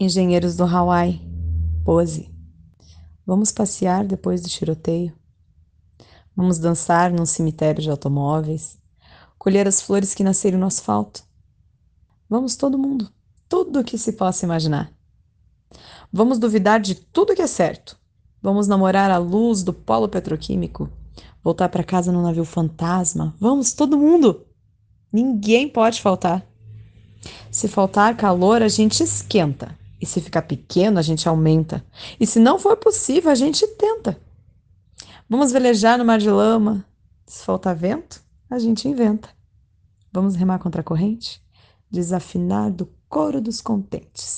Engenheiros do Hawaii, pose. Vamos passear depois do tiroteio. Vamos dançar num cemitério de automóveis, colher as flores que nasceram no asfalto. Vamos todo mundo, tudo o que se possa imaginar. Vamos duvidar de tudo que é certo. Vamos namorar à luz do polo petroquímico. Voltar para casa no navio fantasma. Vamos todo mundo. Ninguém pode faltar. Se faltar calor, a gente esquenta. E se ficar pequeno, a gente aumenta. E se não for possível, a gente tenta. Vamos velejar no mar de lama. Se faltar vento, a gente inventa. Vamos remar contra a corrente? Desafinar do coro dos contentes.